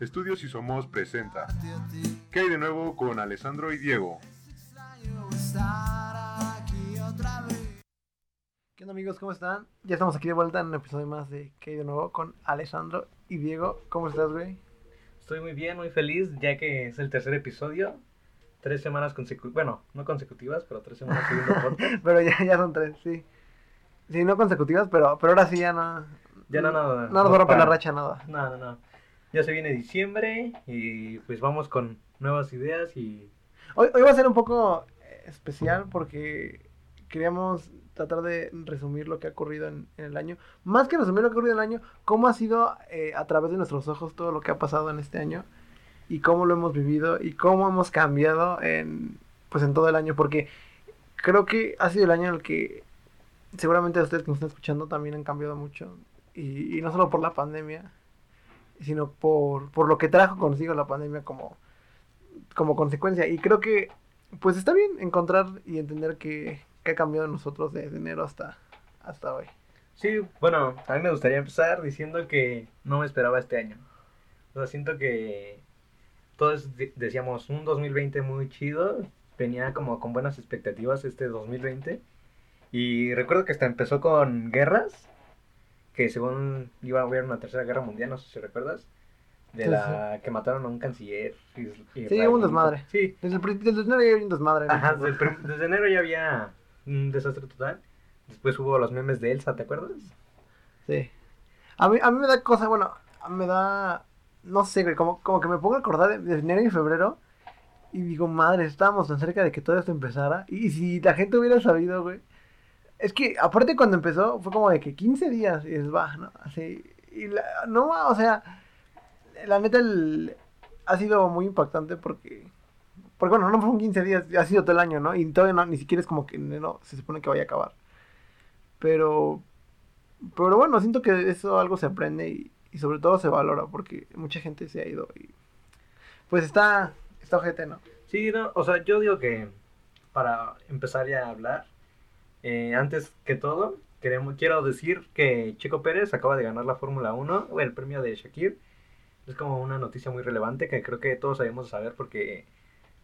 Estudios y Somos presenta. ¿Qué hay de nuevo con Alessandro y Diego? ¿Qué onda amigos? ¿Cómo están? Ya estamos aquí de vuelta en un episodio más de ¿Qué hay de nuevo? con Alessandro y Diego. ¿Cómo estás, güey? Estoy muy bien, muy feliz, ya que es el tercer episodio. Tres semanas consecutivas, bueno, no consecutivas, pero tres semanas podcast. pero ya, ya son tres, sí. Sí, no consecutivas, pero, pero ahora sí ya no. Ya no, nada. No nos rompe la racha nada. No, no, no. Ya se viene diciembre y pues vamos con nuevas ideas y... Hoy, hoy va a ser un poco especial porque queríamos tratar de resumir lo que ha ocurrido en, el año. Más que resumir lo que ha ocurrido en el año, cómo ha sido eh, a través de nuestros ojos todo lo que ha pasado en este año y cómo lo hemos vivido y cómo hemos cambiado en pues en todo el año porque creo que ha sido el año en el que seguramente ustedes que nos están escuchando también han cambiado mucho y no solo por la pandemia sino por, por lo que trajo consigo la pandemia como, como consecuencia. Y creo que, pues está bien encontrar y entender que, que ha cambiado en nosotros desde enero hasta, hasta hoy. Sí, bueno, a mí me gustaría empezar diciendo que no me esperaba este año. O sea, siento que todos de- decíamos un 2020 muy chido, venía como con buenas expectativas este 2020. Y recuerdo que hasta empezó con guerras, que según iba a haber una tercera guerra mundial, no sé si recuerdas, de Sí, la que mataron a un canciller. is- Sí, israelita. hubo un desmadre. Sí, Desde el desde enero ya había un desmadre. Ajá, desde, el prim- desde enero ya había un desastre total. Después hubo los memes de Elsa, ¿te acuerdas? Sí. A mí, a mí me da cosa, bueno, me da, no sé, güey, como, como que me pongo a acordar de, de enero y febrero y digo, madre, estábamos tan cerca de que todo esto empezara. Y, si la gente hubiera sabido, güey. Es que, aparte cuando empezó, fue como de que 15 días y es va, ¿no? Así, y la, no, o sea, la neta ha sido muy impactante porque, porque bueno, no fueron 15 días, ha sido todo el año, ¿no? Y todavía no, ni siquiera es como que en enero se supone que vaya a acabar. Pero, pero bueno, siento que eso algo se aprende y, y sobre todo se valora porque mucha gente se ha ido y pues está, está ojete, ¿no? Sí, no, o sea, yo digo que para empezar ya a hablar, eh, antes que todo, queremos, quiero decir que Checo Pérez acaba de ganar la Fórmula 1, o el premio de Shakir. Es como una noticia muy relevante que creo que todos debemos saber porque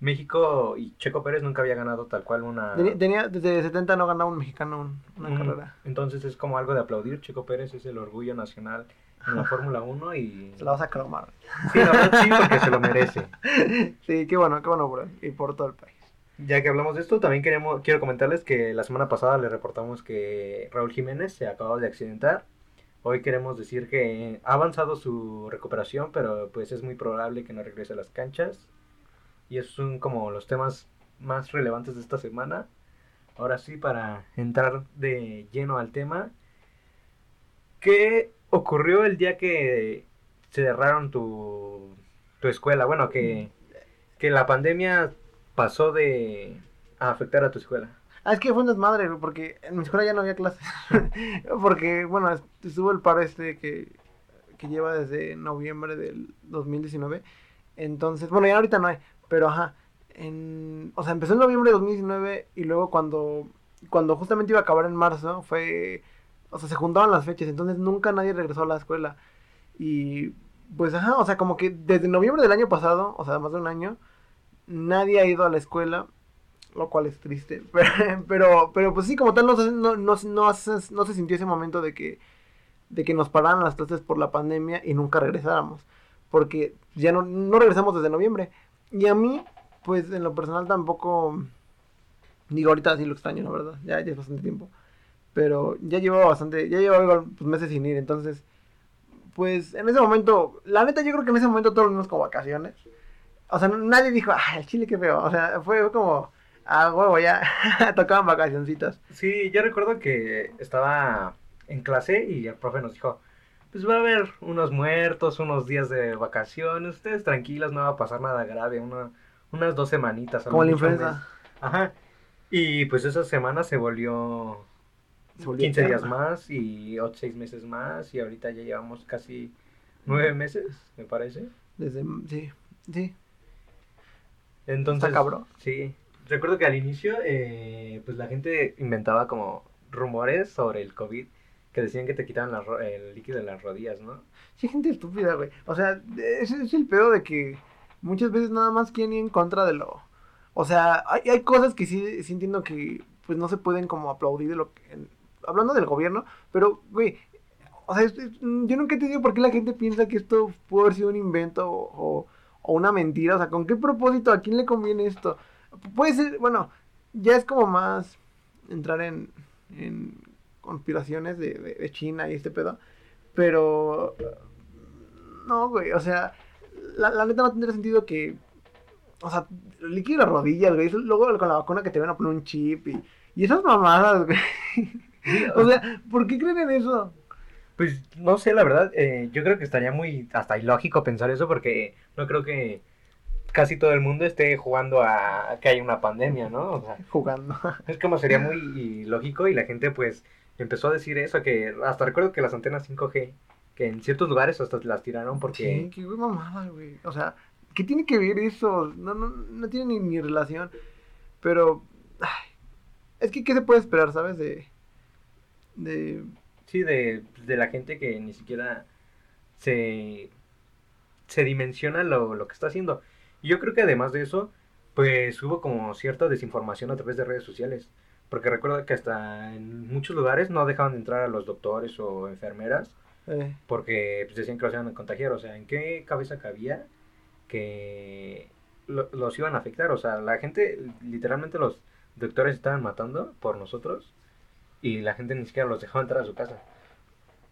México y Checo Pérez nunca había ganado tal cual una... Tenía, desde 70 no ganaba un mexicano un- una Mm, carrera. Entonces es como algo de aplaudir. Checo Pérez es el orgullo nacional en la Fórmula 1 y... Se la vas a cromar. Sí, la verdad sí, porque se lo merece. Sí, qué bueno, qué bueno por él y por todo el país. Ya que hablamos de esto, también queremos, quiero comentarles que la semana pasada le reportamos que Raúl Jiménez se acaba de accidentar. Hoy queremos decir que ha avanzado su recuperación, pero pues es muy probable que no regrese a las canchas. Y esos son como los temas más relevantes de esta semana. Ahora sí, para entrar de lleno al tema, ¿qué ocurrió el día que cerraron tu, tu escuela? Bueno, que, que la pandemia pasó de a afectar a tu escuela. Ah, es que fue un desmadre, porque en mi escuela ya no había clases. porque, bueno, es- estuvo el paro este que, que lleva desde noviembre del 2019. Entonces, bueno, ya ahorita no hay, pero ajá. En, o sea, empezó en noviembre de 2019 y luego cuando, cuando justamente iba a acabar en marzo, fue. O sea, se juntaban las fechas, entonces nunca nadie regresó a la escuela. Y pues, ajá, o sea, como que desde noviembre del año pasado, o sea, más de un año, nadie ha ido a la escuela lo cual es triste. Pero, pero, pues sí, como tal, no, no, no, no, se- sintió ese momento de que, de que nos pararan las clases por la pandemia y nunca regresáramos. Porque ya no, no regresamos desde noviembre. Y a mí, pues en lo personal tampoco, digo, ahorita sí lo extraño, la verdad, ya, es bastante tiempo. Pero ya llevaba bastante, ya llevaba pues, meses sin ir, entonces, pues en ese momento, la neta yo creo que en ese momento todos lo como vacaciones. O sea, nadie dijo, ay, el chile qué feo. O sea, fue como, ah, huevo, ya tocaban vacacioncitas. Sí, yo recuerdo que estaba en clase y el profe nos dijo, pues va a haber unos muertos, unos días de vacaciones, ustedes tranquilos, no va a pasar nada grave, una- unas dos semanitas. Como la influenza. mes". Ajá. Y pues esa semana se volvió Se volvió 15 días más y otros 6 meses más y ahorita ya llevamos casi 9 meses, me parece. Desde, sí, sí. Entonces, Está cabrón. Sí. Recuerdo que al inicio, eh, pues la gente inventaba como rumores sobre el COVID, que decían que te quitaban la ro- el líquido de las rodillas, ¿no? Sí, gente estúpida, güey. O sea, ese es el pedo de que muchas veces nada más quieren ir en contra de lo... O sea, hay, hay cosas que sí, sí entiendo que pues no se pueden como aplaudir de lo que... en- hablando del gobierno, pero, güey, o sea, yo nunca he entendido por qué la gente piensa que esto pudo haber sido un invento o, o- una mentira. O sea, ¿con qué propósito? ¿A quién le conviene esto? Puede ser, bueno, ya es como más entrar en, en conspiraciones de, de- de China y este pedo. Pero no, güey, o sea, la, la neta no tendría sentido que. O sea, líquido las rodillas, güey. Luego con la vacuna que te van a poner un chip y, y esas mamadas, güey. O sea, ¿por qué creen en eso? Pues no sé, la verdad, eh, yo creo que estaría muy hasta ilógico pensar eso porque no creo que casi todo el mundo esté jugando a que hay una pandemia, ¿no? O sea, Jugando. es como sería muy ilógico y la gente pues empezó a decir eso, que hasta recuerdo que las antenas 5G, que en ciertos lugares hasta las tiraron porque... Sí, qué güey mamada, güey. O sea, ¿qué tiene que ver eso? No, no, no tiene ni, ni relación. Pero. ay, es que, ¿qué se puede esperar, sabes? De. De. Sí, de, de la gente que ni siquiera se, se dimensiona lo, lo que está haciendo. Y yo creo que además de eso, pues hubo como cierta desinformación a través de redes sociales. Porque recuerdo que hasta en muchos lugares no dejaban de entrar a los doctores o enfermeras eh, porque pues, decían que los iban a contagiar. O sea, ¿en qué cabeza cabía que lo- los iban a afectar? O sea, la gente, literalmente los doctores estaban matando por nosotros y la gente ni siquiera los dejaba entrar a su casa.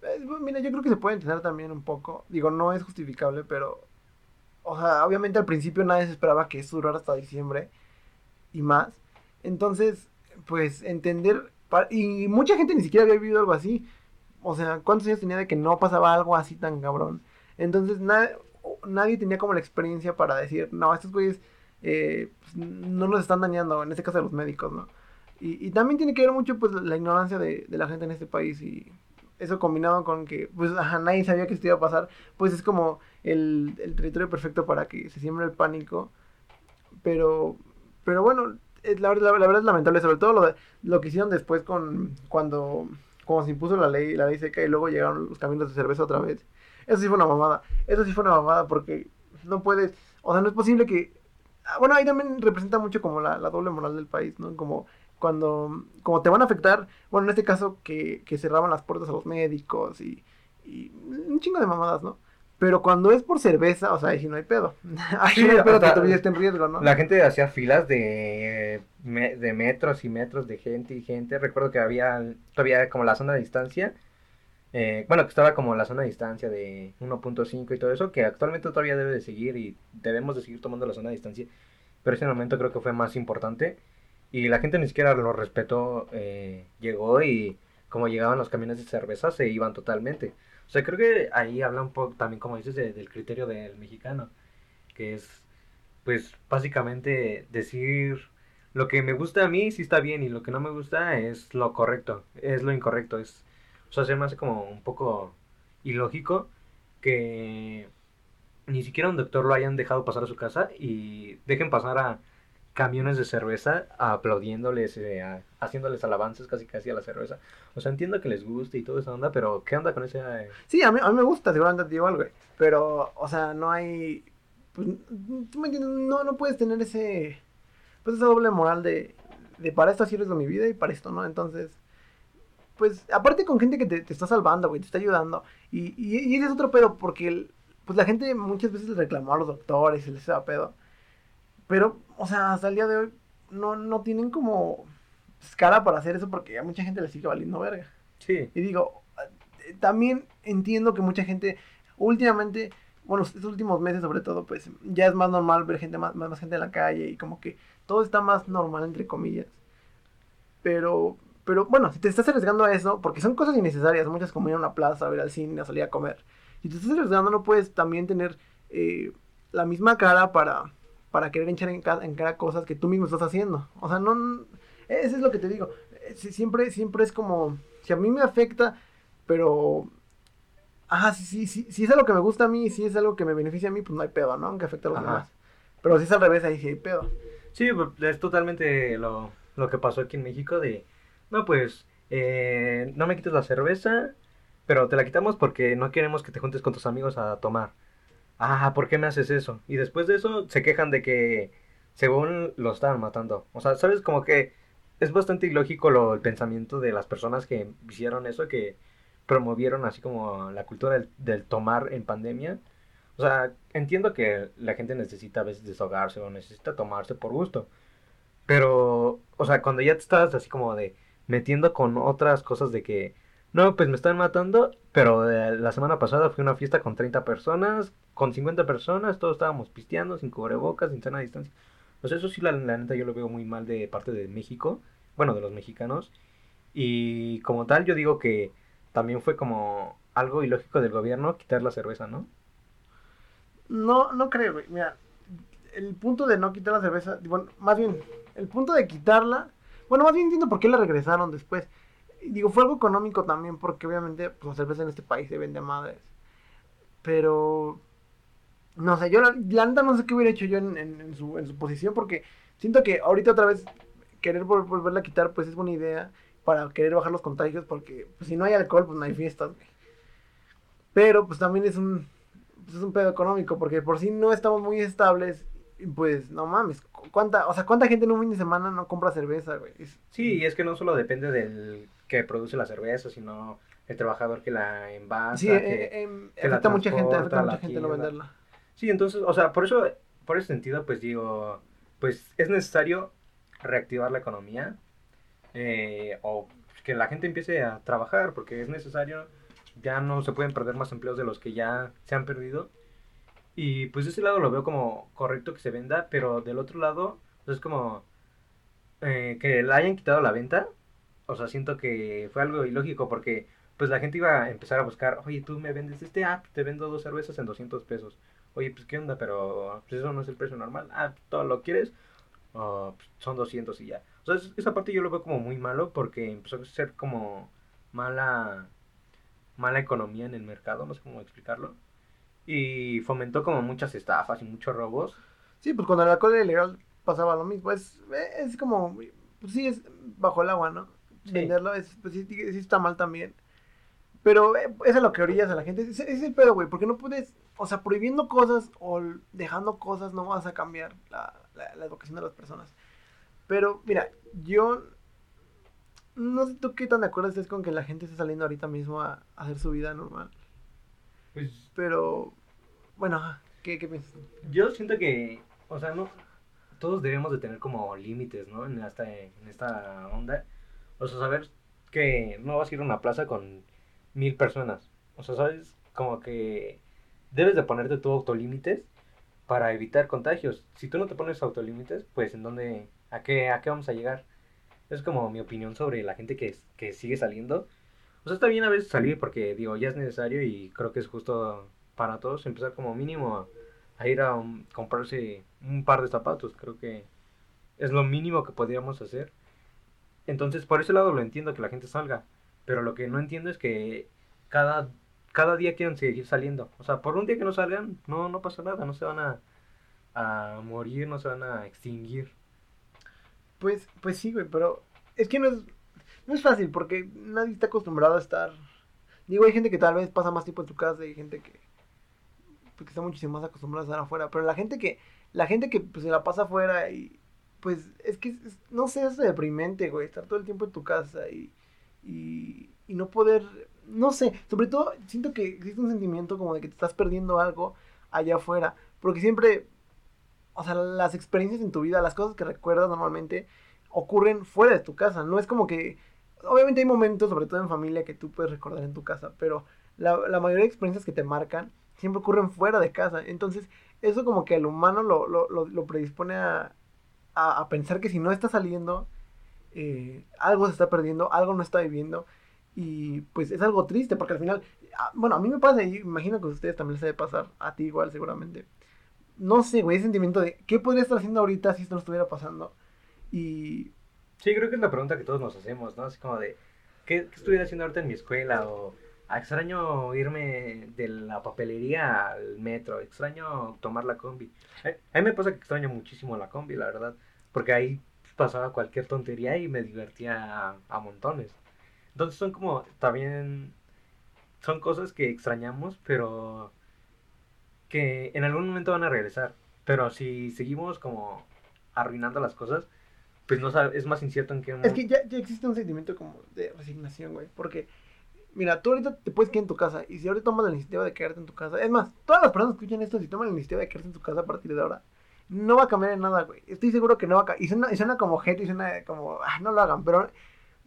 Eh, Mira, yo creo que se puede entender también un poco. Digo, no es justificable, pero. O sea, obviamente al principio nadie se esperaba que esto durara hasta diciembre y más. Entonces, pues entender. Y mucha gente ni siquiera había vivido algo así. O sea, ¿cuántos años tenía de que no pasaba algo así tan cabrón? Entonces, na- nadie tenía como la experiencia para decir, no, estos güeyes eh, pues, no nos están dañando, en este caso de los médicos, ¿no? Y, y también tiene que ver mucho, pues, la ignorancia de, de la gente en este país y eso combinado con que, pues, ajá, nadie sabía que esto iba a pasar, pues es como el, el territorio perfecto para que se siembre el pánico. Pero, pero bueno, es- la, verdad- la verdad es lamentable, sobre todo lo, lo que hicieron después con cuando, cuando se impuso la ley, la ley seca y luego llegaron los caminos de cerveza otra vez. Eso sí fue una mamada. Eso sí fue una mamada porque no puedes, o sea, no es posible que... ah, Bueno, ahí también representa mucho como la, la doble moral del país, ¿no? Como cuando, como te van a afectar, bueno, en este caso que, que cerraban las puertas a los médicos y, y un chingo de mamadas, ¿no? Pero cuando es por cerveza, o sea, ahí sí no hay pedo. Ahí sí no hay pedo que tu vida esté en riesgo, ¿no? La gente hacía filas de, de metros y metros de gente y gente. Recuerdo que había todavía como la zona de distancia. eh, bueno, que estaba como la zona de distancia de 1.5 y todo eso, que actualmente todavía debe de seguir y debemos de seguir tomando la zona de distancia. Pero ese momento creo que fue más importante. Y la gente ni siquiera lo respetó. eh, llegó y como llegaban los camiones de cerveza se iban totalmente. O sea, creo que ahí habla un poco también, como dices, de- del criterio del mexicano. Que es pues básicamente decir lo que me gusta a mí sí está bien y lo que no me gusta es lo correcto, es lo incorrecto, es, o sea, se me hace como un poco ilógico que ni siquiera un doctor lo hayan dejado pasar a su casa y dejen pasar a camiones de cerveza aplaudiéndoles, eh, haciéndoles alabanzas casi casi a la cerveza. O sea, entiendo que les guste y toda esa onda, pero ¿qué onda con ese? eh? Sí, a mí, a mí me gusta, seguramente te digo algo, güey. Pero, o sea, no hay. Pues, tú me entiendes, no, no puedes tener ese. Pues esa doble moral de. De para esto así de mi vida y para esto, ¿no? Entonces. Pues, aparte con gente que te, te está salvando, güey, te está ayudando. Y, y, y ese es otro pedo, porque pues la gente muchas veces le reclamó a los doctores y les da pedo. Pero, o sea, hasta el día de hoy no, no tienen como cara para hacer eso porque a mucha gente le sigue valiendo verga. Sí, Y digo, también entiendo que mucha gente, últimamente, bueno, estos últimos meses sobre todo, pues ya es más normal ver gente más, más, gente en la calle y como que todo está más normal, entre comillas. Pero, pero bueno, si te estás arriesgando a eso, porque son cosas innecesarias, muchas como ir a una plaza, ir al cine, a salir a comer. Si te estás arriesgando, no puedes también tener eh, la misma cara para, para querer echar en, ca- en cara cosas que tú mismo estás haciendo. O sea, no, eso es lo que te digo. Eh, si- Siempre, siempre es como, si a mí me afecta, pero... Ajá, si, si, si, si es algo que me gusta a mí, si es algo que me beneficia a mí, pues no hay pedo, ¿no? Aunque afecte a los Ajá. demás. Pero si es al revés, ahí sí hay pedo. Sí, pues, es totalmente lo, lo que pasó aquí en México de, no, pues eh, no me quites la cerveza, pero te la quitamos porque no queremos que te juntes con tus amigos a tomar. Ah, ¿por qué me haces eso? Y después de eso se quejan de que según lo estaban matando. O sea, ¿sabes? Como que es bastante ilógico lo, el pensamiento de las personas que hicieron eso, que promovieron así como la cultura del, del tomar en pandemia. O sea, entiendo que la gente necesita a veces desahogarse o necesita tomarse por gusto. Pero, o sea, cuando ya te estás así como de metiendo con otras cosas de que, no, pues me están matando, pero eh, la semana pasada fue una fiesta con 30 personas, con 50 personas, todos estábamos pisteando, sin cubrebocas, sin sana distancia. Sea, eso sí, la, la neta, yo lo veo muy mal de parte de México, bueno, de los mexicanos. Y como tal, yo digo que también fue como algo ilógico del gobierno quitar la cerveza, ¿no? No, no creo, güey. Mira, el punto de no quitar la cerveza, bueno, más bien, el punto de quitarla, bueno, más bien entiendo por qué la regresaron después. Digo, fue algo económico también, porque obviamente pues, la cerveza en este país se vende a madres. Pero, no sé, yo la, la neta no sé qué hubiera hecho yo en, su, en su posición, porque siento que ahorita otra vez querer vol- volverla a quitar, pues es buena idea para querer bajar los contagios, porque pues, si no hay alcohol, pues no hay fiestas, güey. Pero, pues también es un, pues, es un pedo económico, porque por si no estamos muy estables, pues no mames, cu- ¿cuánta, o sea, cuánta gente en un fin de semana no compra cerveza, güey? Sí, y es que no solo depende del que produce la cerveza, sino el trabajador que la envasa. sí, que- eh, em, que afecta a mucha gente, afecta a mucha gente no venderla. Sí, entonces, o sea, por eso, por ese sentido, pues digo, pues es necesario reactivar la economía eh, o que la gente empiece a trabajar, porque es necesario, ya no se pueden perder más empleos de los que ya se han perdido. Y pues de ese lado lo veo como correcto que se venda, pero del otro lado pues, es como eh, que la hayan quitado la venta. O sea, siento que fue algo ilógico porque pues la gente iba a empezar a buscar, oye, tú me vendes este, ah, te vendo dos cervezas en 200 pesos. Oye, pues qué onda, pero pues, eso no es el precio normal. Ah, ¿todo lo quieres? Ah, pues, son 200 y ya. O sea, es- esa parte yo lo veo como muy malo porque empezó a ser como mala, mala economía en el mercado, no sé cómo explicarlo. Y fomentó como muchas estafas y muchos robos. Sí, pues cuando el alcohol ilegal pasaba lo mismo. Es, es como, pues sí, es bajo el agua, ¿no? Sí. Venderlo es, pues sí, sí está mal también. Pero eh, es a lo que orillas a la gente. Ese es el pedo, güey, porque no puedes, o sea, prohibiendo cosas o dejando cosas no vas a cambiar la, la, la educación de las personas. Pero, mira, yo no sé tú qué tan de acuerdo estés con que la gente esté saliendo ahorita mismo a, a hacer su vida normal. Pues Pero, bueno, ¿qué, qué piensas? yo siento que, o sea, no, todos debemos de tener como límites, ¿no? En esta, en esta onda. O sea, saber que no vas a ir a una plaza con mil personas. O sea, sabes, como que debes de ponerte tu autolímites para evitar contagios. Si tú no te pones autolímites, pues en dónde, a qué, a qué vamos a llegar. Es como mi opinión sobre la gente que, que sigue saliendo. O sea, está bien a veces salir porque, digo, ya es necesario y creo que es justo para todos empezar como mínimo a, ir a comprarse un par de zapatos. Creo que es lo mínimo que podríamos hacer. Entonces, por ese lado lo entiendo que la gente salga. Pero lo que no entiendo es que cada, cada día quieren seguir saliendo. O sea, por un día que no salgan, no, no pasa nada. No se van a, a morir, no se van a extinguir. Pues, pues sí, güey, pero es que no es, no es fácil porque nadie está acostumbrado a estar. Digo, hay gente que tal vez pasa más tiempo en su casa hay gente que, pues, que está muchísimo más acostumbrada a estar afuera. Pero la gente que, la gente que pues, se la pasa afuera y pues es que, no sé, es deprimente, güey, estar todo el tiempo en tu casa y, y, y no poder, no sé, sobre todo siento que existe un sentimiento como de que te estás perdiendo algo allá afuera, porque siempre, o sea, las experiencias en tu vida, las cosas que recuerdas normalmente ocurren fuera de tu casa, no es como que, obviamente hay momentos, sobre todo en familia, que tú puedes recordar en tu casa, pero la, la mayoría de experiencias que te marcan siempre ocurren fuera de casa, entonces eso como que al humano lo, lo, lo, lo predispone a, a, a pensar que si no está saliendo, eh, algo se está perdiendo, algo no está viviendo. Y pues es algo triste porque al final, ah, bueno, a mí me pasa y imagino que a ustedes también les debe pasar, a ti igual seguramente. No sé, güey, ese sentimiento de qué podría estar haciendo ahorita si esto no estuviera pasando. Y Sí, creo que es la pregunta que todos nos hacemos, ¿no? Así como de, ¿qué, qué estuviera haciendo ahorita en mi escuela? O "Ah, extraño irme de la papelería al metro, extraño tomar la combi. A, a mí me pasa que extraño muchísimo la combi, la verdad, porque ahí pasaba cualquier tontería y me divertía a, a montones. Entonces son como también son cosas que extrañamos, pero que en algún momento van a regresar. Pero si seguimos como arruinando las cosas, pues no sabe, es más incierto en qué Es que ya, ya existe un sentimiento como de resignación, güey. Porque, mira, tú ahorita te puedes quedar en tu casa. Y si ahorita tomas la iniciativa de quedarte en tu casa. Es más, todas las personas que escuchan esto, si toman la iniciativa de quedarse en tu casa a partir de ahora, no va a cambiar en nada, güey. Estoy seguro que no va a cambiar. Y suena, como gente, y suena como, ah, no lo hagan. Pero,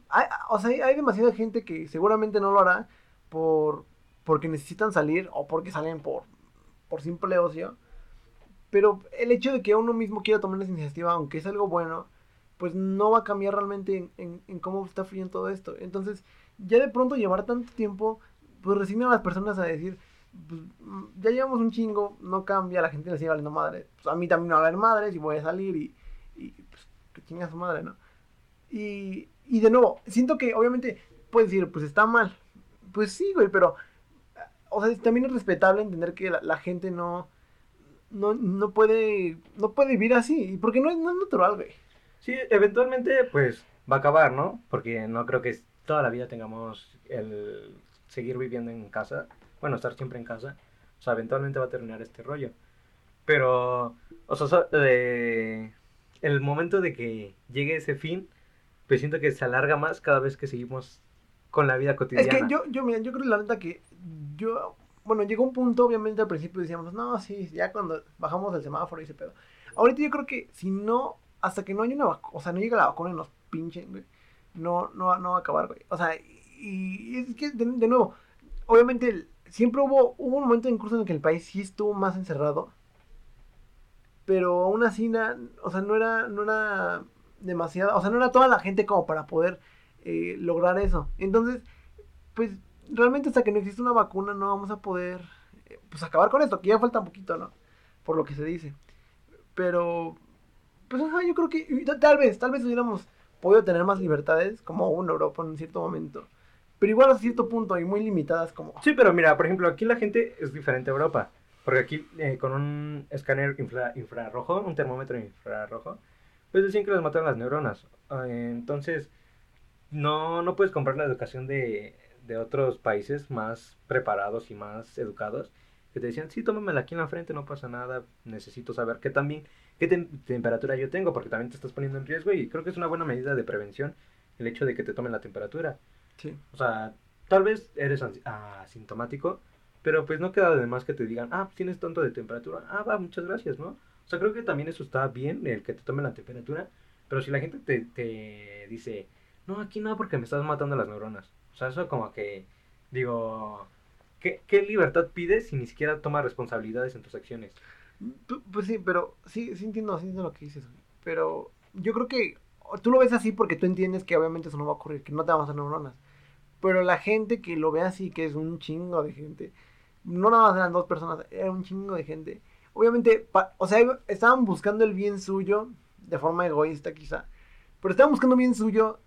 hay, o sea, hay, demasiada gente que seguramente no lo hará por porque necesitan salir o porque salen por, por simple ocio. Pero el hecho de que uno mismo quiera tomar esa iniciativa, aunque es algo bueno, pues no va a cambiar realmente en, en, cómo está fluyendo todo esto. Entonces, ya de pronto llevar tanto tiempo, pues resigna a las personas a decir, pues, mm, ya llevamos un chingo, no cambia, la gente le sigue valiendo madre. Pues a mí también me va a valer madres y voy a salir y, y pues que chinga su madre, ¿no? Y, y de nuevo, siento que obviamente puedes decir, pues está mal. Pues sí, güey, pero, o sea, también es respetable entender que la, la gente no, no, no puede, no puede vivir así, porque no es, no es natural, güey. Sí, eventualmente pues va a acabar, ¿no? Porque no creo que toda la vida tengamos el seguir viviendo en casa, bueno, estar siempre en casa. O sea, eventualmente va a terminar este rollo. Pero, o sea, de, el momento de que llegue ese fin, pues siento que se alarga más cada vez que seguimos con la vida cotidiana. Es que yo, yo, mira, yo creo la neta que yo, bueno, llegó un punto, obviamente al principio decíamos, no, sí, ya cuando bajamos el semáforo y ese pedo. Ahorita yo creo que si no hasta que no haya una vacuna, o sea, no llega la vacuna y nos pinchen, güey, no, no, no va a acabar, güey. O sea, y, es que, de, nuevo, obviamente, siempre hubo, hubo un momento incluso en el que el país sí estuvo más encerrado, pero aún así, o sea, no era, no era demasiada, o sea, no era toda la gente como para poder eh, lograr eso. Entonces, pues, realmente hasta que no existe una vacuna no vamos a poder, eh, pues, acabar con esto, que ya falta un poquito, ¿no? Por lo que se dice. Pero, pues yo creo que tal vez, tal vez hubiéramos podido tener más libertades, como una Europa en un cierto momento. Pero igual a cierto punto y muy limitadas como... Sí, pero mira, por ejemplo, aquí la gente es diferente a Europa. Porque aquí eh, con un escáner infra, infrarrojo, un termómetro infrarrojo, pues decían que les matan las neuronas. Eh, entonces, no, no puedes comprar la educación de, de otros países más preparados y más educados. Que te decían, sí, tómamela aquí en la frente, no pasa nada, necesito saber que también qué temperatura yo tengo, porque también te estás poniendo en riesgo y creo que es una buena medida de prevención el hecho de que te tomen la temperatura. Sí. O sea, tal vez eres asintomático, pero pues no queda de más que te digan, ah, tienes tanto de temperatura, ah, va, muchas gracias, ¿no? O sea, creo que también eso está bien, el que te tomen la temperatura, pero si la gente te, te dice, no, aquí no, porque me estás matando las neuronas. O sea, eso como que, digo, ¿qué, qué libertad pides si ni siquiera tomas responsabilidades en tus acciones? Pues sí, pero sí, sí entiendo, sí entiendo lo que dices, Pero yo creo que tú lo ves así porque tú entiendes que obviamente eso no va a ocurrir, que no te vamos a hacer neuronas. Pero la gente que lo ve así, que es un chingo de gente, no nada más eran dos personas, era un chingo de gente. Obviamente, o sea, estaban buscando el bien suyo, de forma egoísta quizá, pero estaban buscando bien suyo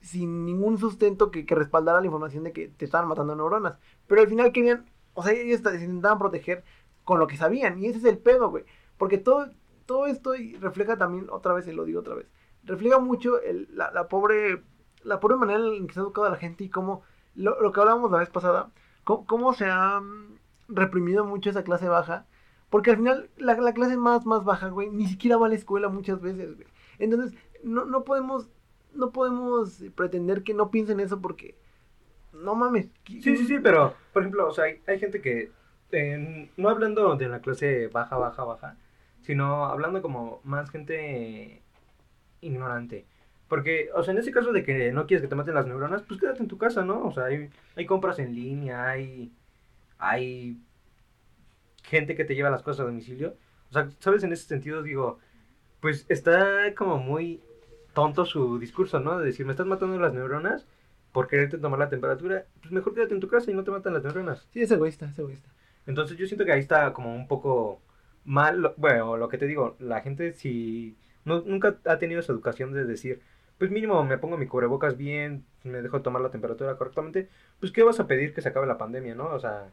sin ningún sustento que, que respaldara la información de que te estaban matando neuronas. Pero al final querían, o sea, ellos intentaban proteger con lo que sabían. Y ese es el pedo, güey. Porque todo, todo esto refleja también, otra vez, y lo digo otra vez, refleja mucho el, la, la, pobre la pobre manera en que se ha educado a la gente y cómo, lo, lo que hablábamos la vez pasada, cómo, cómo, se ha mm, reprimido mucho esa clase baja. Porque al final la, la, clase más, más baja, güey, ni siquiera va a la escuela muchas veces. Entonces, no, no podemos, no podemos pretender que no piensen eso porque, no mames. Sí, sí, sí, pero, por ejemplo, o sea, hay, hay gente que no hablando de la clase baja, baja, baja, sino hablando como más gente ignorante. Porque, o sea, en ese caso de que no quieres que te maten las neuronas, pues quédate en tu casa, ¿no? O sea, hay, hay compras en línea, hay, hay gente que te lleva las cosas a domicilio. O sea, ¿sabes? En ese sentido digo, pues está como muy tonto su discurso, ¿no? De decir, me estás matando las neuronas por quererte tomar la temperatura, pues mejor quédate en tu casa y no te matan las neuronas. Sí, es egoísta, es egoísta. Entonces yo siento que ahí está como un poco mal, bueno, lo que te digo, la gente si no, nunca ha tenido esa educación de decir, pues mínimo me pongo mi cubrebocas bien, me dejo tomar la temperatura correctamente, pues ¿qué vas a pedir que se acabe la pandemia, no? O sea,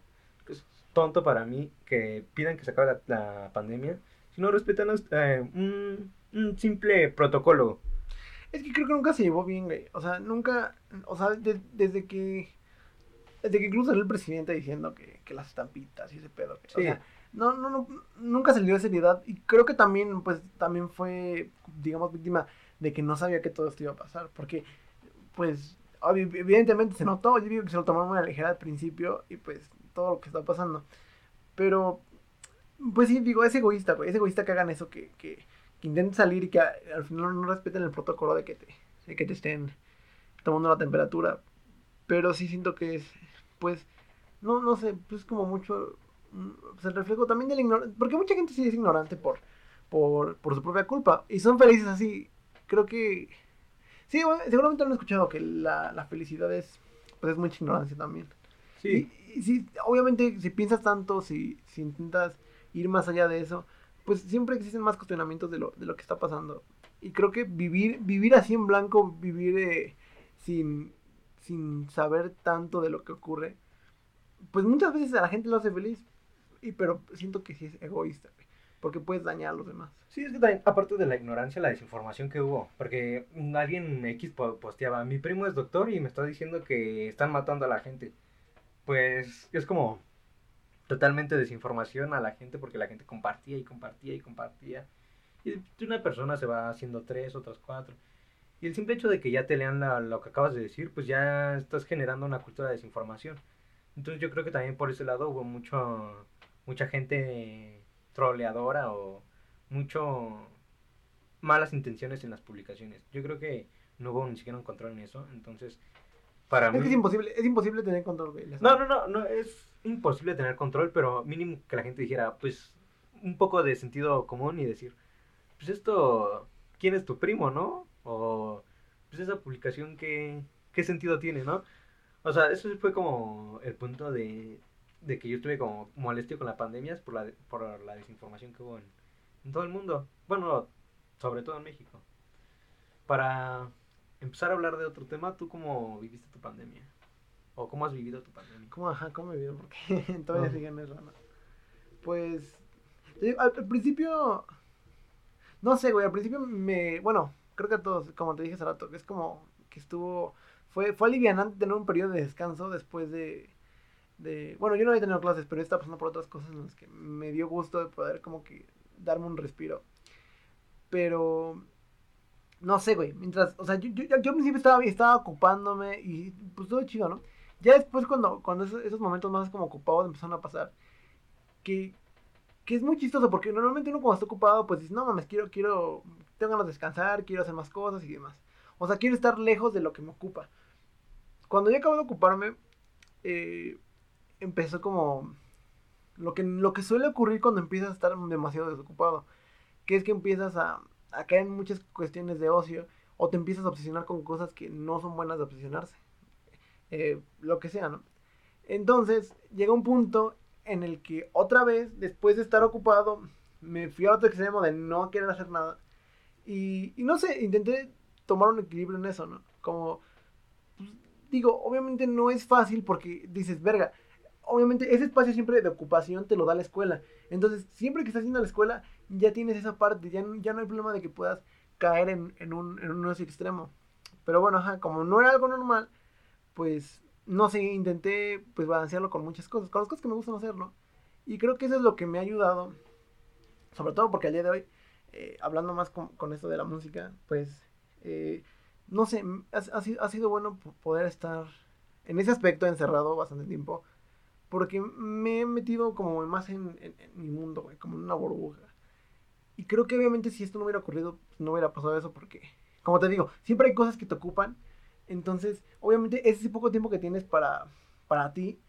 es tonto para mí que pidan que se acabe la, pandemia, si no respetan eh, un, un simple protocolo. Es que creo que nunca se llevó bien, güey. O sea, nunca. O sea, de- desde que. Desde que incluso salió el presidente diciendo que, que las estampitas y ese pedo. güey. Sí. O sea, no, no, no. Nunca se le dio seriedad. Y creo que también, pues, también fue, digamos, víctima de que no sabía que todo esto iba a pasar. Porque, pues, evidentemente se notó. Yo digo que se lo tomaron muy a la ligera al principio. Y pues, todo lo que está pasando. Pero, pues sí, digo, es egoísta, güey. Es egoísta que hagan eso, que, que, que intenten salir y que a- al final no respeten el protocolo de que te, de que te estén tomando la temperatura. Pero sí siento que es, pues, no, no sé, pues como mucho, pues el reflejo también del ignorante. Porque mucha gente sí es ignorante por, por, por su propia culpa. Y son felices así. Creo que, sí, bueno, seguramente han escuchado que la, la felicidad es, pues es mucha ignorancia también. Sí, Y, y sí, obviamente, si piensas tanto, si, si intentas ir más allá de eso, pues siempre existen más cuestionamientos de lo, de lo que está pasando. Y creo que vivir, vivir así en blanco, vivir eh, sin, sin saber tanto de lo que ocurre, pues muchas veces a la gente lo hace feliz. Y, pero siento que sí es egoísta, güey, porque puedes dañar a los demás. Sí, es que también, aparte de la ignorancia, la desinformación que hubo, porque mm, alguien X po- posteaba, mi primo es doctor y me está diciendo que están matando a la gente. Pues es como totalmente desinformación a la gente porque la gente compartía y compartía y compartía. Y una persona se va haciendo tres, otras cuatro. Y el simple hecho de que ya te lean la- lo que acabas de decir, pues ya estás generando una cultura de desinformación. Entonces yo creo que también por ese lado hubo mucho, mucha gente troleadora o mucho malas intenciones en las publicaciones. Yo creo que no hubo ni siquiera un control en eso. Entonces, para Es mí... que es imposible, es imposible tener control, güey. No, no, no, no, es imposible tener control, pero mínimo que la gente dijera, pues, un poco de sentido común y decir, pues esto, ¿quién es tu primo, no? O, pues esa publicación, ¿qué, qué sentido tiene, no? O sea, eso fue como el punto de, de que yo estuve como molesto con la pandemia es por la, por la desinformación que hubo en, en todo el mundo. Bueno, sobre todo en México. Para empezar a hablar de otro tema, ¿tú cómo viviste tu pandemia? ¿O cómo has vivido tu pandemia? ¿Cómo, ajá, cómo me vio? Porque todavía siguen eso, ¿no? Pues, digo, al, al principio, no sé, güey, al principio me, bueno, creo que a todos, como te dije hace rato, que es como que estuvo, fue, fue alivianante tener un periodo de descanso después de, bueno, yo no había tenido clases, pero yo estaba pasando por otras cosas en las que me dio gusto de poder como que darme un respiro. Pero, no sé, güey, mientras, o sea, yo, yo, yo al estaba, estaba ocupándome y pues todo chido, ¿no? Ya después cuando, cuando esos, momentos más como ocupados empezaron a pasar, que, que es muy chistoso porque normalmente uno cuando está ocupado pues dice, no mames, quiero, quiero, tengo ganas de descansar, quiero hacer más cosas y demás. O sea, quiero estar lejos de lo que me ocupa. Cuando ya acabo de ocuparme, eh, empezó como lo que, lo que suele ocurrir cuando empiezas a estar demasiado desocupado, que es que empiezas a, a caer en muchas cuestiones de ocio o te empiezas a obsesionar con cosas que no son buenas de obsesionarse. Eh, lo que sea, ¿no? Entonces llega un punto en el que otra vez, después de estar ocupado, me fui a otro extremo de no querer hacer nada. Y, y no sé, intenté tomar un equilibrio en eso, ¿no? Como, pues, digo, obviamente no es fácil porque dices, verga, obviamente ese espacio siempre de ocupación te lo da la escuela. Entonces, siempre que estás haciendo la escuela, ya tienes esa parte, ya, ya no hay problema de que puedas caer en, en un, en un extremo. Pero bueno, ajá, como no era algo normal, pues no sé, intenté pues balancearlo con muchas cosas, con las cosas que me gustan hacerlo. Y creo que eso es lo que me ha ayudado, sobre todo porque al día de hoy, eh, hablando más con, con esto de la música, pues, eh, no sé, ha, ha sido, ha sido bueno po- poder estar en ese aspecto encerrado bastante tiempo, porque me he metido como más en, en- en mi mundo, güey, como en una burbuja. Y creo que obviamente si esto no hubiera ocurrido, pues, no hubiera pasado eso, porque, como te digo, siempre hay cosas que te ocupan entonces, obviamente, ese poco tiempo que tienes para, para ti,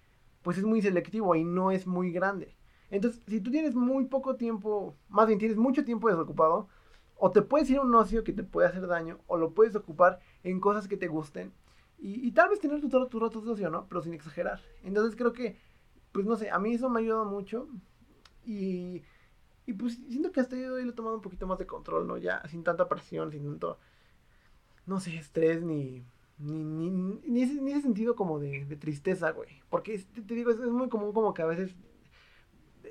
pues es muy selectivo y no es muy grande. Entonces, si tú tienes muy poco tiempo, más bien tienes mucho tiempo desocupado, o te puedes ir a un ocio que te puede hacer daño, o lo puedes ocupar en cosas que te gusten, y, y tal vez tener tus tu ratos de ocio, ¿no? Pero sin exagerar. Entonces, creo que, pues no sé, a mí eso me ha ayudado mucho, y, y pues siento que hasta hoy lo he tomado un poquito más de control, ¿no? Ya sin tanta presión, sin tanto, no sé, estrés ni ni, ni, ni, ese, ni ese sentido como de, de tristeza, güey. Porque te, digo, es, muy común como que a veces,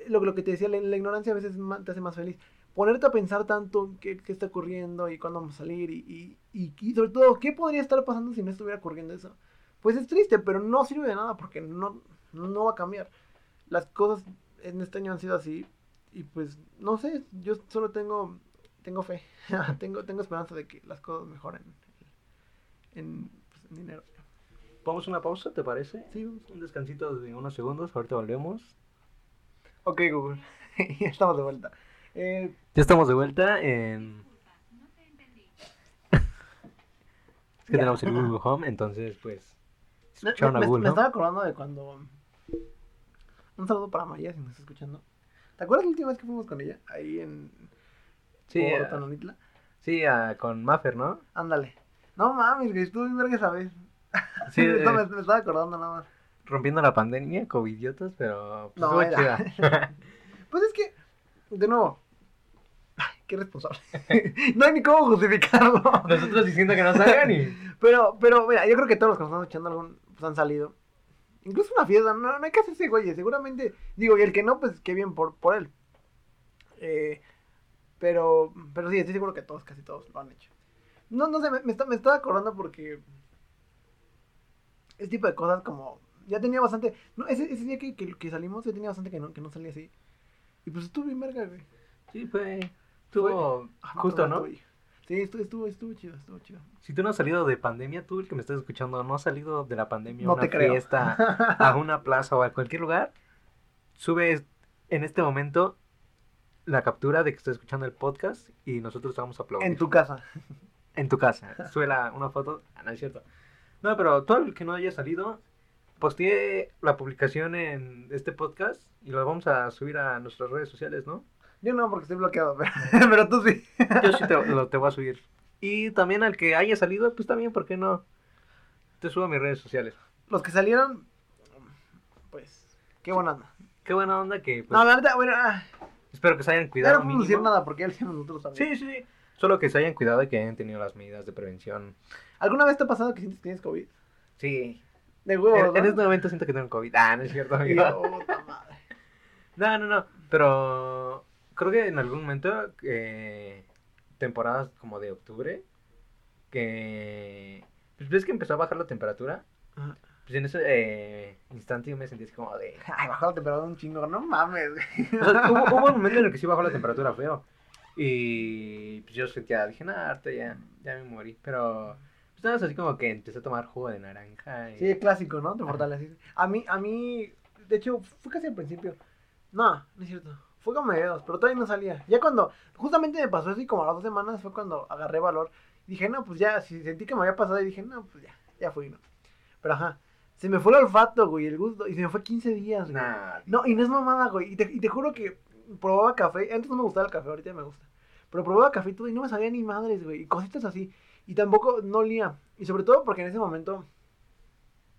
lo, lo que te decía, la, ignorancia a veces te hace más feliz. ponerte a pensar tanto en qué, qué está ocurriendo y cuándo vamos a salir y, y, y sobre todo, ¿qué podría estar pasando si no estuviera ocurriendo eso? Pues es triste, pero no sirve de nada porque no, no va a cambiar. Las cosas en este año han sido así y pues no sé, yo solo tengo tengo fe, tengo tengo esperanza de que las cosas mejoren en, pues, en dinero. Vamos a una pausa, ¿te parece? Sí, Un descansito de unos segundos, ahorita volvemos. ok Google, ya estamos de vuelta. Eh, Ya estamos de vuelta en... es que Ya. tenemos el Google Home, entonces pues... me, me- Google me Home. estaba acordando de cuando... Un saludo para María, si me está escuchando. ¿Te acuerdas la última vez que fuimos con ella? Ahí en... Sí, por sí ah, con Maffer, ¿no? Ándale. No mames, güey, estuvo bien verga esa vez. Sí, me, estaba- eh, me estaba acordando nada más. rompiendo la pandemia, covidiotas, pero pues, No, era. chida. Pues es que, de nuevo, qué responsable. no hay ni cómo justificarlo. Nosotros diciendo que no salgan y... Pero, pero, mira, yo creo que todos los que nos están escuchando algún, pues han salido. Incluso una fiesta, no, no hay que hacerse güey, seguramente, digo, y el que no, pues qué bien por, por él. Eh, pero, pero sí, estoy seguro que todos, casi todos lo han hecho. No, no sé, me, me, está- me estaba acordando porque ese tipo de cosas como, ya tenía bastante, no, ese, ese día que, que, que salimos, ya tenía bastante que no, que no salía así. Y pues estuvo bien verga, güey. Sí, fue... Estuvo Ah, justo, no, ¿no? Sí, estuvo, estuvo, estuvo chido, estuvo chido. Si tú no has salido de pandemia, tú el que me estás escuchando, no has salido de la pandemia a No una te creo. fiesta, a una plaza o a cualquier lugar, sube en este momento la captura de que estás escuchando el podcast y nosotros te vamos a aplaudir. En tu casa. En tu casa. Sube la- una foto. Ah, no es cierto. No, pero todo el que no haya salido, posteé la publicación en este podcast y lo vamos a subir a nuestras redes sociales, ¿no? Yo no, porque estoy bloqueado, pero, pero tú sí. Yo sí te, lo te voy a subir. Y también al que haya salido, pues también, ¿por qué no? Te subo a mis redes sociales. Los que salieron, pues, qué buena onda. Qué buena onda que, pues, No, la verdad, bueno, ah, espero que se hayan ya cuidado. no podemos decir nada porque ya lo hicimos nosotros también. Sí, sí, sí. Solo que se hayan cuidado y que hayan tenido las medidas de prevención. ¿Alguna vez te ha pasado que sientes que tienes COVID? Sí. De huevo, En, ¿no? en este momento siento que tengo COVID. Ah, no es cierto, amigo. No, no, no. Pero creo que en algún momento, eh, temporadas como de octubre, que... Pues ves que empezó a bajar la temperatura. Ajá. Pues en ese eh, instante yo me sentí así como de... Ay, bajó la temperatura un chingo, no mames. O sea, hubo, hubo un momento en el que sí bajó la temperatura feo. Y pues yo sentía, dije, nada, ahorita ya, ya me morí. Pero pues nada, así como que empecé a tomar jugo de naranja. Y... Sí, clásico, ¿no? Te fortaleces. A mí, a mí, de hecho, fue casi al principio. No, no es cierto. Fue como mediados, pero todavía no salía. Ya cuando, justamente me pasó así como a las dos semanas, fue cuando agarré valor. Dije, no, pues ya, si sentí que me había pasado, y dije, no, pues ya, ya fui, ¿no? Pero ajá, se me fue el olfato, güey, el gusto, y se me fue 15 días, güey. Nah, No, y no es mamada, güey. Y te, y te juro que probaba café. Antes no me gustaba el café, ahorita me gusta. Pero probaba café y todo y no me sabía ni madres, güey. Y cositas así. Y tampoco no olía. Y sobre todo porque en ese momento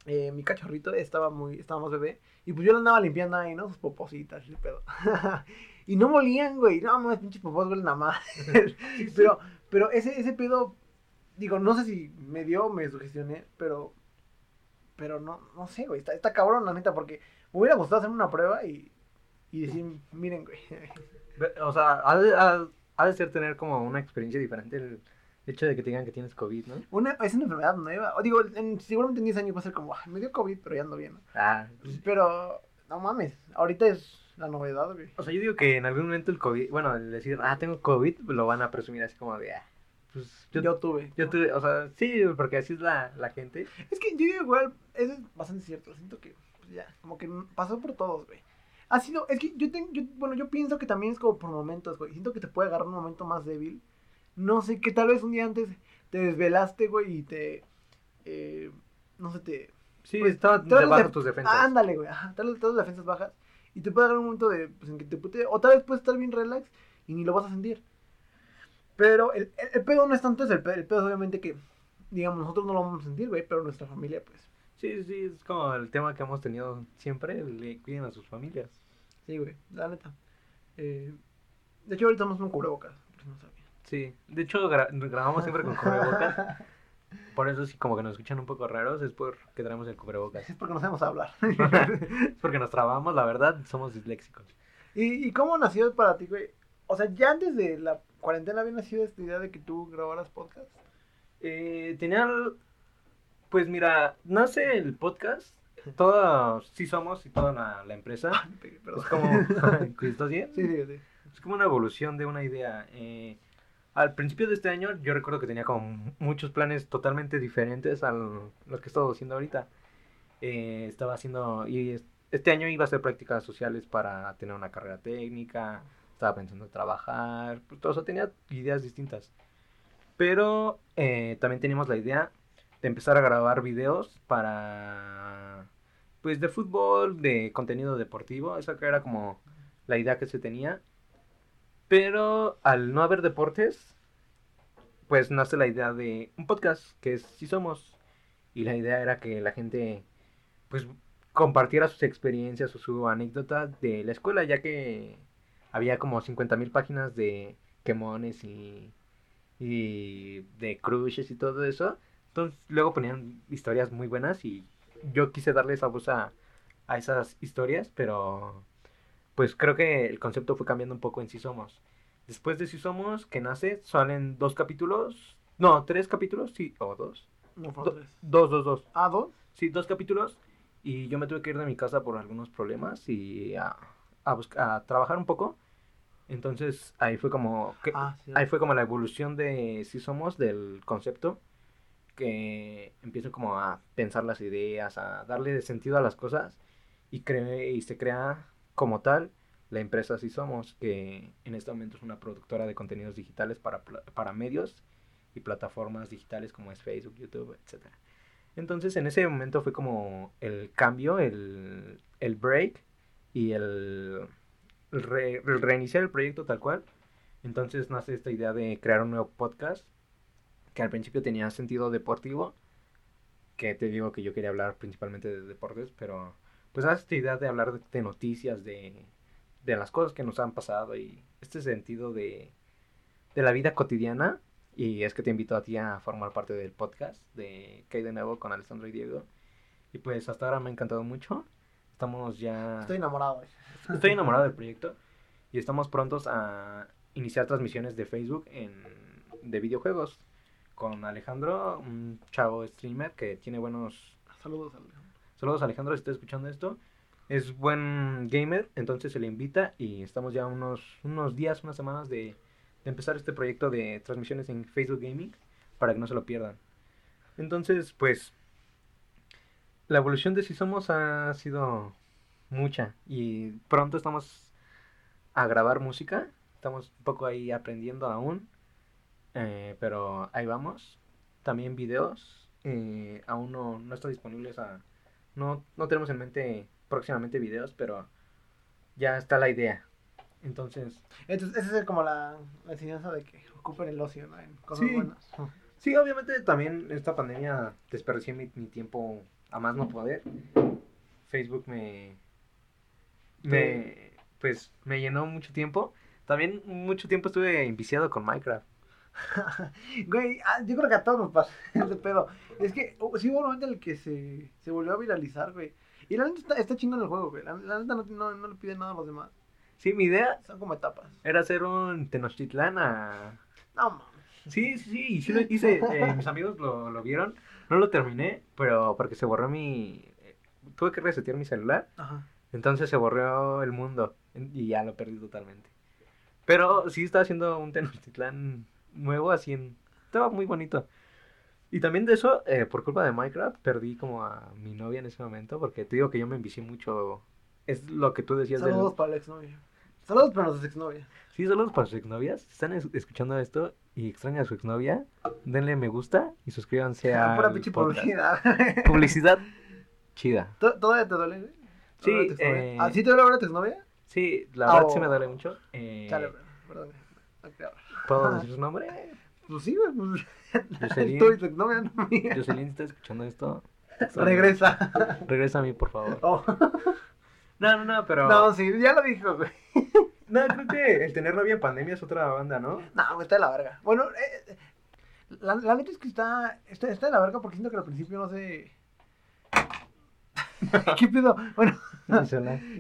eh, mi cachorrito estaba muy, estaba más bebé. Y pues yo lo andaba limpiando ahí, ¿no? Sus popositas y el pedo. y no me olían, güey. No, no, pinches popos huelen a madre. pero, pero ese, ese pedo, digo, no sé si me dio o me sugestioné, pero, pero no, no sé, güey. Está, está cabrón, la neta, porque me hubiera gustado hacer una prueba y, y decir, miren, güey. O sea, ha de, ha- ha de ser tener como una experiencia diferente el hecho de que te digan que tienes COVID, ¿no? Una, es una enfermedad nueva. O digo, en, seguramente en 10 años va a ser como, "Ah, me dio COVID, pero ya ando bien. ¿no?". Ah, Pero, no mames, ahorita es la novedad, güey. o sea, yo digo que en algún momento el COVID, bueno, el decir, ah, tengo COVID, lo van a presumir así como de, ah, pues yo, Yo, tuve. yo tuve, o sea, sí, porque así es la, la gente. Es que yo digo igual, eso es bastante cierto. Siento que, pues ya, como que pasó por todos, güey. Ha sido, es que yo tengo, yo, bueno, yo pienso que también es como por momentos, güey. Siento que te puede agarrar un momento más débil. No sé, que tal vez un día antes te desvelaste, güey, y te, eh, no sé, te... Sí, Pues, debajo de- tus defensas. Ándale, güey, ajá, tal vez las defensas bajas. Y te puede agarrar un momento de, pues, en que te pute, o tal vez puedes estar bien relax y ni lo vas a sentir. Pero el, el, el pedo no es tanto eso, el pedo, el pedo es obviamente que, digamos, nosotros no lo vamos a sentir, güey, pero nuestra familia, pues... Sí, sí, es como el tema que hemos tenido siempre, le cuiden a sus familias. Sí, güey, la neta. Eh, de hecho, ahorita estamos con cubrebocas. si no sabían. Sí, de hecho gra- grabamos siempre con cubrebocas. Por eso sí, como que nos escuchan un poco raros, es porque traemos el cubrebocas. Es porque no sabemos hablar. es porque nos trabamos, la verdad, somos disléxicos. ¿Y, ¿Y cómo nació para ti, güey? O sea, ya antes de la cuarentena había nacido esta idea de que tú grabaras podcast. Eh, tenía, pues mira, nace el podcast, todos sí somos y toda la, la empresa. Perdón. Es como, ¿estás bien? Sí, sí, sí. Es como una evolución de una idea. Eh, al principio de este año yo recuerdo que tenía como muchos planes totalmente diferentes a lo que he estado haciendo ahorita. Eh, estaba haciendo, y es- este año iba a hacer prácticas sociales para tener una carrera técnica, estaba pensando en trabajar, pues, o sea, tenía ideas distintas. Pero eh, también teníamos la idea de empezar a grabar videos para, pues, de fútbol, de contenido deportivo, esa que era como la idea que se tenía. Pero al no haber deportes, pues nace la idea de un podcast, que es Si Somos. Y la idea era que la gente, pues, compartiera sus experiencias o su anécdota de la escuela, ya que había como 50 mil páginas de quemones y, y de crushes y todo eso. Entonces, luego ponían historias muy buenas y yo quise darle esa voz a, a esas historias, pero pues creo que el concepto fue cambiando un poco en Si Somos. Después de Si Somos, que nace, salen dos capítulos, no, tres capítulos, sí, o dos. No fueron Do- tres. dos, dos, dos. Ah, dos. Sí, dos capítulos. Y yo me tuve que ir de mi casa por algunos problemas y a, a, busc- a trabajar un poco. Entonces ahí fue como que, Ah, sí. ahí fue como la evolución de Si Somos del concepto. Que empiezo como a pensar las ideas, a darle sentido a las cosas. Y, cre- y se crea como tal la empresa Si Somos, que en este momento es una productora de contenidos digitales para, para medios y plataformas digitales como es Facebook, YouTube, etcétera. Entonces en ese momento fue como el cambio, el, el break y el, el reiniciar el proyecto tal cual. Entonces nace esta idea de crear un nuevo podcast que al principio tenía sentido deportivo, que te digo que yo quería hablar principalmente de deportes, pero pues nace esta idea de hablar de, de noticias, de, de las cosas que nos han pasado y este sentido de, de la vida cotidiana. Y es que te invito a ti a formar parte del podcast de ¿Qué hay de nuevo con Alessandro y Diego? Y pues hasta ahora me ha encantado mucho. Estamos ya... Estoy enamorado. Estoy enamorado del proyecto y estamos prontos a iniciar transmisiones de Facebook en, de videojuegos con Alejandro, un chavo streamer que tiene buenos... Saludos, Alejandro. Saludos Alejandro, si estás escuchando esto. Es buen gamer, entonces se le invita y estamos ya unos, unos días, unas semanas de, de empezar este proyecto de transmisiones en Facebook Gaming para que no se lo pierdan. Entonces, pues, la evolución de Si Somos ha sido mucha y pronto estamos a grabar música. Estamos un poco ahí aprendiendo aún, eh, pero ahí vamos. También videos, eh, aún no, no están disponibles a... No, no tenemos en mente próximamente videos, pero ya está la idea. Entonces, Entonces, esa es como la, la enseñanza de que ocupen el ocio, ¿no? En cosas Sí. buenas. Sí, obviamente también esta pandemia desperdicié mi, mi tiempo a más no poder. Facebook me, me, pues, me llenó mucho tiempo. También mucho tiempo estuve enviciado con Minecraft. Güey, ah, yo creo que a todos nos pasa ese pedo. Es que uh, sí hubo un momento en el que se, se volvió a viralizar, güey. Y la neta está, está chingón el juego, güey. La, la neta no, no, no le pide nada a los demás. Sí, mi idea Son como etapas. era hacer un Tenochtitlán a... No, mames. Sí, sí, sí, y sí lo hice. eh, mis amigos lo, lo vieron. No lo terminé, pero porque se borró mi... eh, Tuve que resetear mi celular. Ajá. Entonces se borró el mundo y ya lo perdí totalmente. Pero sí estaba haciendo un Tenochtitlán nuevo, así en... Estaba muy bonito. Y también de eso, eh, por culpa de Minecraft, perdí como a mi novia en ese momento, porque te digo que yo me envicié mucho. Es lo que tú decías. Saludos para la exnovia. Saludos para nuestras exnovias. Sí, saludos para sus exnovias. Si están es- escuchando esto y extrañan a su exnovia, denle me gusta y suscríbanse a... Pura pinche publicidad. Publicidad chida. ¿Tod- ¿Todavía te duele? Sí, ¿Todavía te exnovia? eh, ¿Ah, sí te duele ahora tu exnovia? Sí, la verdad sí me duele mucho. Eh, Chale, bro, perdón. Ok, ahora. ¿Puedo decir su nombre? Pues sí, güey. Pues, Jocelyn. no. Jocelyn, ¿estás escuchando esto? Regresa. Regresa a mí, por favor. Oh. No, no, no, pero... No, sí, ya lo dijo, güey. No, creo que el tener novia en pandemia es otra banda, ¿no? No, güey, está de la verga. Bueno, eh, la, la neta es que está, está, está de la verga porque siento que al principio no sé. ¿Qué pedo? Bueno,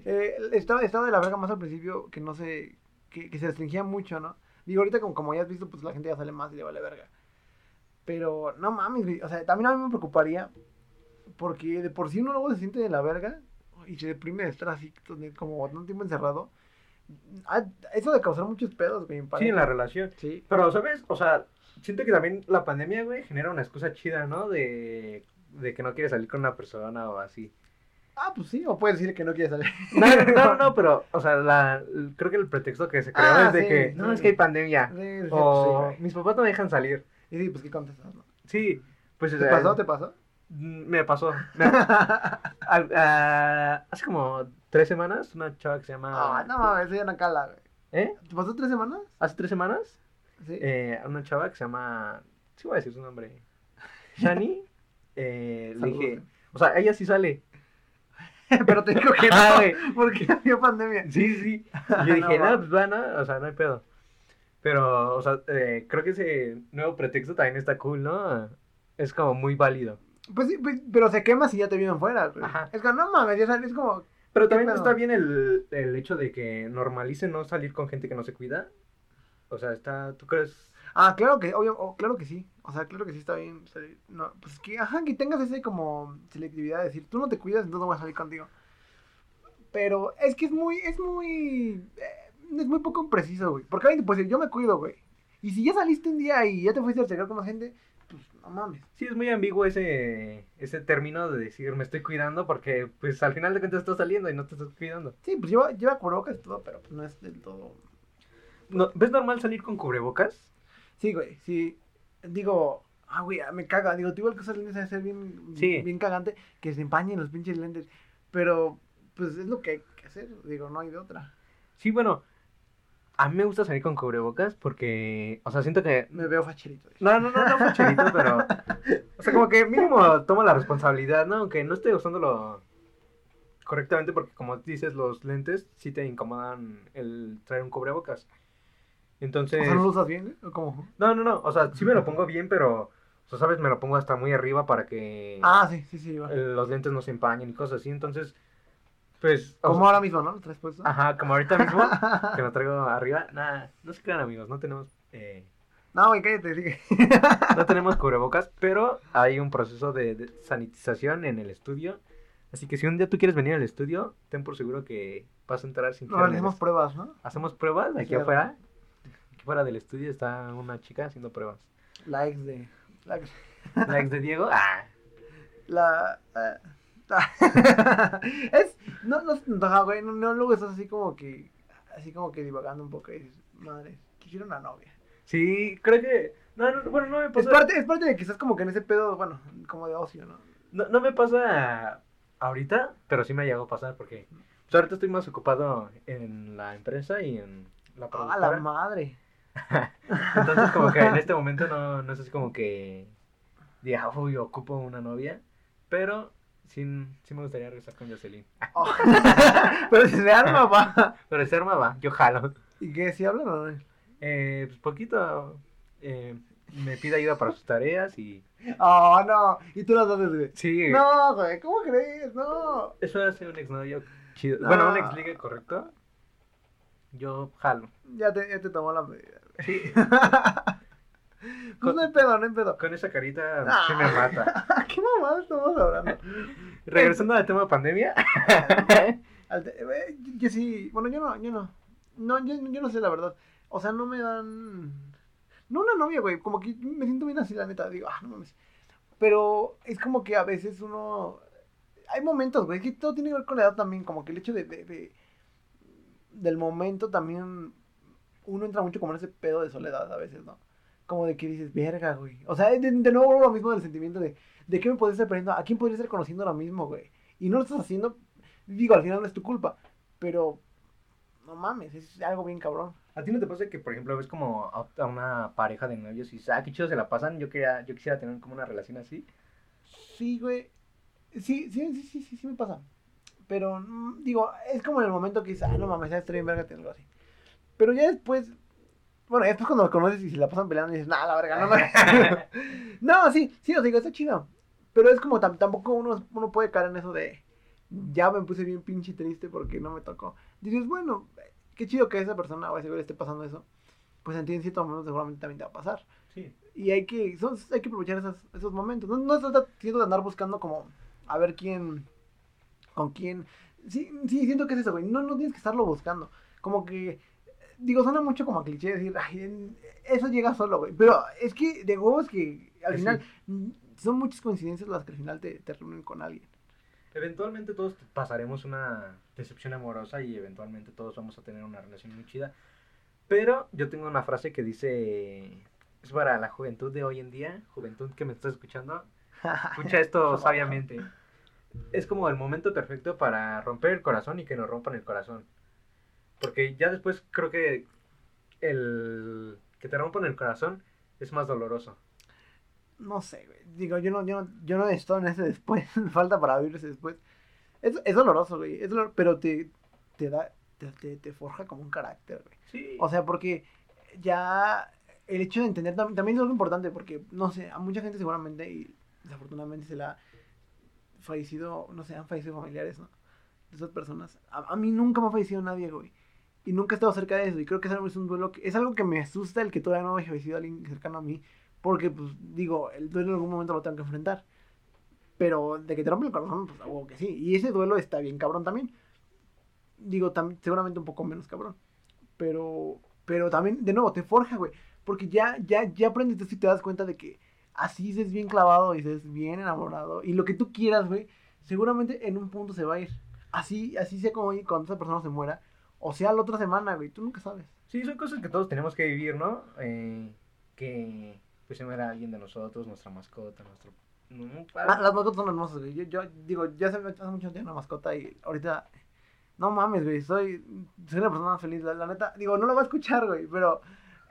eh, estaba, estaba de la verga más al principio que no se que, que se restringía mucho, ¿no? Digo, ahorita como, como ya has visto, pues la gente ya sale más y le vale verga. Pero, no mames, güey, o sea, también a mí me preocuparía, porque de por sí uno luego se siente de la verga y se deprime de estar así, como tanto tiempo encerrado. Ah, eso de causar muchos pedos, güey, Sí, en la relación. Sí. Pero, ¿sabes? O sea, siento que también la pandemia, güey, genera una excusa chida, ¿no? De, de que no quieres salir con una persona o así. Ah, pues sí, o puedes decir que no quieres salir. No, no, no, no, pero, o sea, la, creo que el pretexto que se creó Ah, es de sí, que, no, es que hay pandemia. Sí, O mis papás no me dejan salir. Y sí, pues qué contestas, ¿no? Sí, pues... ¿Te eh, pasó? ¿Te pasó? mm, Me pasó. Me- hace como tres semanas, una chava que se llama... Ah, no mames, soy una cala, güey. ¿Eh? ¿Te pasó tres semanas? Hace tres semanas, Sí. eh, una chava que se llama... Sí voy a decir su nombre. Shani. eh, le dije... güey. O sea, ella sí sale. Pero te digo que Ah, no, güey. porque había pandemia. Sí, sí. Y yo dije, No, no, pues va, no, o sea, no hay pedo. Pero, o sea, eh, creo que ese nuevo pretexto también está cool, ¿no? Es como muy válido. Pues sí, pues, pero se quema si ya te vieron fuera. Ajá. Es que no mames, ya sabes, es como... Pero ¿Qué también está bien el, el hecho de que normalicen no salir con gente que no se cuida. O sea, está, ¿tú crees? Ah, claro que, obvio, oh, claro que sí. O sea, claro que sí está bien. salir. No, pues que, ajá, que tengas ese como selectividad de decir, tú no te cuidas, entonces no voy a salir contigo. Pero es que es muy, es muy, eh, es muy poco preciso, güey. Porque alguien te puede decir, yo me cuido, güey. Y si ya saliste un día y ya te fuiste a cenar con más gente, pues no mames. Sí, es muy ambiguo ese, ese término de decir me estoy cuidando porque pues al final de cuentas estás saliendo y no te estás cuidando. Sí, pues lleva, lleva cubrebocas y todo, pero pues no es del todo. No, ¿Ves normal salir con cubrebocas? Sí, güey, sí. Digo, ah, güey, me caga. Digo, tú igual que usas lentes debe ser bien, Sí. bien cagante que se empañen los pinches lentes. Pero, pues es lo que hay que hacer. Digo, no hay de otra. Sí, bueno, a mí me gusta salir con cubrebocas porque, o sea, siento que... Me veo facherito. No, no, no, no facharito, pero... O sea, como que mínimo tomo la responsabilidad, ¿no? Aunque no esté usándolo correctamente porque, como dices, los lentes sí te incomodan el traer un cubrebocas. Entonces... O sea, ¿no lo usas bien? ¿O cómo? No, no, no, o sea, sí me lo pongo bien, pero, o sea, ¿sabes? Me lo pongo hasta muy arriba para que Ah, sí, sí, sí. el- los lentes no se empañen y cosas así, entonces, pues... Como sea, ahora mismo, ¿no? ¿Lo traes puesto? Ajá, como ahorita mismo, que lo traigo arriba, nada, no se crean amigos, no tenemos... eh, No, güey, cállate, sigue. no tenemos cubrebocas, pero hay un proceso de, de sanitización en el estudio. Así que si un día tú quieres venir al estudio, ten por seguro que vas a entrar sin No, hacemos pruebas, ¿no? Hacemos pruebas aquí afuera. Aquí fuera del estudio está una chica haciendo pruebas. La ex de... La, La ex de Diego, ah, la, eh, la- es no no no, güey no, no, luego estás así como que así como que divagando un poco y dices madre quisiera una novia sí, creo que... No, no, bueno, no me es pasa... parte es parte de que estás como que en ese pedo bueno como de ocio no No, no me pasa ahorita, pero sí me ha llegado a pasar porque pues, ahorita estoy más ocupado en la empresa y en la a productora. la madre Entonces, como que en este momento no, no es como que diga, uy, ocupo una novia. Pero sí, sí me gustaría regresar con Jocelyn. Oh. pero si se arma va Pero ese arma va, yo jalo. y qué si hablan o no Eh, pues poquito eh, me pide ayuda para sus tareas y... oh no y tú las haces güey Sí, no güey cómo crees no eso hace un exnovio chido. No. Bueno, un ex ligue correcto. Yo jalo. ya te ya te tomó la medida. Sí, pues no hay pedo no hay pedo con esa carita Ah. sí me mata. qué mamada estamos hablando Regresando al tema pandemia. Te- eh, yo, yo sí, bueno, yo no, yo no. No, yo, yo no sé la verdad. O sea, no me dan. No una novia, güey. Como que me siento bien así, la neta. Digo, ah, no mames. Pero es como que a veces uno. Hay momentos, güey. Que todo tiene que ver con la edad también. Como que el hecho de. de- de- del momento también. Uno entra mucho como en ese pedo de soledad a veces, ¿no? Como de que dices, verga, güey. O sea, de, de nuevo lo mismo del sentimiento de. ¿De qué me podría estar perdiendo? ¿A quién podría estar conociendo ahora mismo, güey? Y no lo estás haciendo Digo, al final no es tu culpa, pero no mames, es algo bien cabrón. ¿A ti no te pasa que, por ejemplo, ves como a a una pareja de novios y dices, ah, qué chido se la pasan? Yo, quería, yo quisiera tener como una relación así. Sí, güey. Sí, sí, sí, sí, sí, sí me pasa. Pero, mm, digo, es como en el momento que dices, ah, no mames, ya estoy en verga, tengo algo así. Pero ya después, bueno, después cuando los conoces y se la pasan peleando y dices, nah, la verga, no mames. no, sí, sí, os digo, está chido. Pero es como tam- tampoco uno, uno puede caer en eso de, ya me puse bien pinche triste porque no me tocó. Dices, bueno, qué chido que esa persona o ese güey esté pasando eso. Pues en ti en cierto momento seguramente también te va a pasar. Sí. Y hay que, son- hay que aprovechar esos, esos momentos. No, no se trata siento de andar buscando como a ver quién, con quién. Sí, sí, siento que es eso, güey. No, no tienes que estarlo buscando. Como que, digo, suena mucho como a cliché decir, ay, eso llega solo, güey. Pero es que de huevos que al Sí. final son muchas coincidencias las que al final te, te reúnen con alguien. Eventualmente todos pasaremos una decepción amorosa y eventualmente todos vamos a tener una relación muy chida. Pero yo tengo una frase que dice, es para la juventud de hoy en día, juventud que me estás escuchando, escucha esto sabiamente. Es como el momento perfecto para romper el corazón y que nos rompan el corazón. Porque ya después creo que el que te rompan el corazón es más doloroso. No sé, güey. Digo, yo no, yo no, yo no estado en ese después. Falta para vivir ese después. Es, es doloroso, güey. Es dolor- pero te, te da, te, te, te forja como un carácter, güey. Sí. O sea, porque ya el hecho de entender tam- también es algo importante, porque, no sé, a mucha gente seguramente, y desafortunadamente se la ha fallecido, no sé, han fallecido familiares, ¿no? De esas personas. A, a mí nunca me ha fallecido nadie, güey. Y nunca he estado cerca de eso. Y creo que es un duelo que, es algo que me asusta el que todavía no haya fallecido alguien cercano a mí. Porque, pues, digo, el duelo en algún momento lo tengo que enfrentar. Pero de que te rompe el corazón, pues, algo que sí. Y ese duelo está bien cabrón también. Digo, tam- seguramente un poco menos cabrón. Pero, pero también, de nuevo, te forja, güey. Porque ya, ya, ya aprendes esto y te das cuenta de que así es bien clavado y es bien enamorado. Y lo que tú quieras, güey, seguramente en un punto se va a ir. Así, así sea como cuando esa persona se muera. O sea, la otra semana, güey. Tú nunca sabes. Sí, son cosas que todos tenemos que vivir, ¿no? Eh, que pues se muera alguien de nosotros, nuestra mascota, nuestro... no, Ah, las mascotas son hermosas, güey. Yo, yo digo, ya hace, hace mucho tenía una mascota y ahorita. No mames, güey. Soy, soy una persona feliz. La, la neta, digo, no lo va a escuchar, güey. Pero.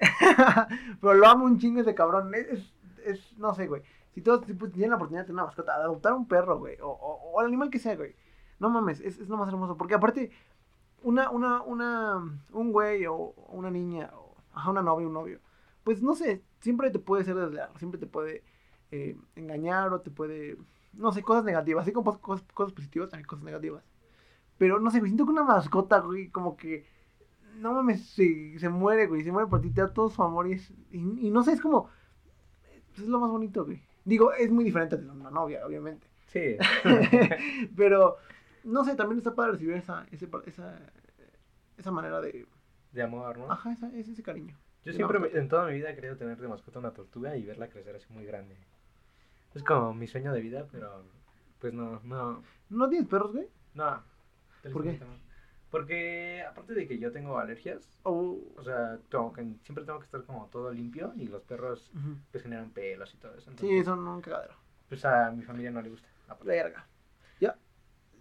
pero lo amo un chingo ese cabrón. Es, es, es- no sé, güey. Si todos si, pues, tienen la oportunidad de tener una mascota, adoptar un perro, güey. O, o, o el animal que sea, güey. No mames, es, es lo más hermoso. Porque aparte, una, una, una, un güey o una niña, o ajá, una novia, un novio, pues no sé, siempre te puede ser desleal, siempre te puede eh, engañar o te puede, no sé, cosas negativas, así como cosas, cosas positivas, también cosas negativas. Pero no sé, güey, siento que una mascota, güey, como que, no mames, se, se muere, güey, se muere por ti, te da todo su amor y, es, y, y no sé, es como, es lo más bonito, güey. Digo, es muy diferente de una novia, obviamente. Sí. Pero, no sé, también está para recibir esa, ese, esa, esa manera de, de amor, ¿no? ajá, esa, ese, ese cariño. Yo siempre, me- en toda mi vida he querido tener de mascota una tortuga y verla crecer así muy grande. Es como mi sueño de vida, pero pues no, no, ¿No tienes perros, güey? no. ¿Por qué? Porque aparte de que yo tengo alergias, O... o sea, tengo que, siempre tengo que estar como todo limpio y los perros pues generan pelos y todo eso. Sí, Entonces, son un cagadero. pues a mi familia no le gusta. aparte. Verga.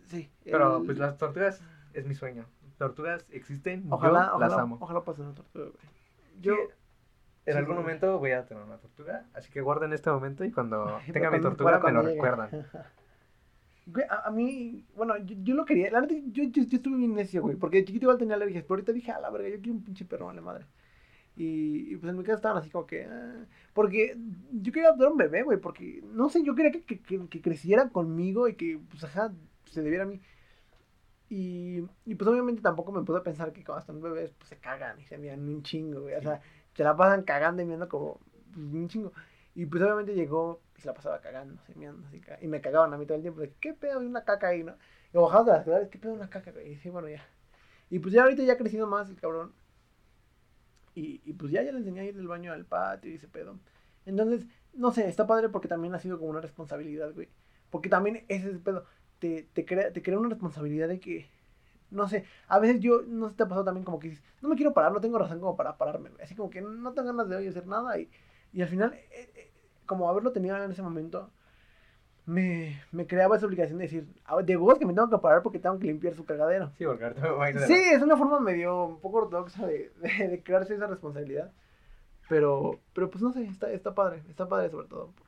Sí. Pero el- pues las tortugas es mi sueño. Tortugas existen, Ojalá, yo ojalá, las amo. ojalá pase una tortuga, güey. Yo en sí, algún güey. momento voy a tener una tortuga, así que guarden este momento y cuando tenga mi tortuga me lo llegue. recuerdan. Güey, a, a mí, bueno, yo, yo lo quería. La neta, yo, yo, yo estuve bien necio, güey. Porque de chiquito igual tenía alergias. Pero ahorita dije, a la verga, yo quiero un pinche perro, vale madre. Y, y, pues en mi casa estaban así como que. ah, porque yo quería adoptar un bebé, güey. Porque, no sé, yo quería que, que, que, que creciera conmigo y que, pues, ajá, se debiera a mí. Y, y pues obviamente tampoco me pude pensar que cuando están bebés, pues se cagan y se miran un chingo, güey. O sea, se la pasan cagando y miando como pues, un chingo. Y pues obviamente llegó y se la pasaba cagando, semeando, así, ca- y me cagaban a mí todo el tiempo, de ¿qué pedo? Hay una caca ahí, ¿no? Y bajamos de las ciudades, ¿qué pedo? Una caca, güey. Y dije, bueno, ya. Y pues ya ahorita ya ha crecido más el cabrón. Y, y pues ya, ya le enseñé a ir del baño al patio y ese pedo. Entonces, no sé, está padre porque también ha sido como una responsabilidad, güey. Porque también ese es el pedo. Te, te, crea, te crea una responsabilidad de que, no sé, a veces yo, no sé, te ha pasado también como que dices, no me quiero parar, no tengo razón como para pararme. Así como que no tengo ganas de hoy hacer nada y, y al final, eh, eh, como haberlo tenido en ese momento, me, me creaba esa obligación de decir, "Ah, de huevos que me tengo que parar porque tengo que limpiar su cagadero. Sí, porque ahorita me voy a Sí, es una forma medio un poco ortodoxa de, de, de crearse esa responsabilidad. Pero, pero pues no sé, está, está padre, está padre sobre todo por,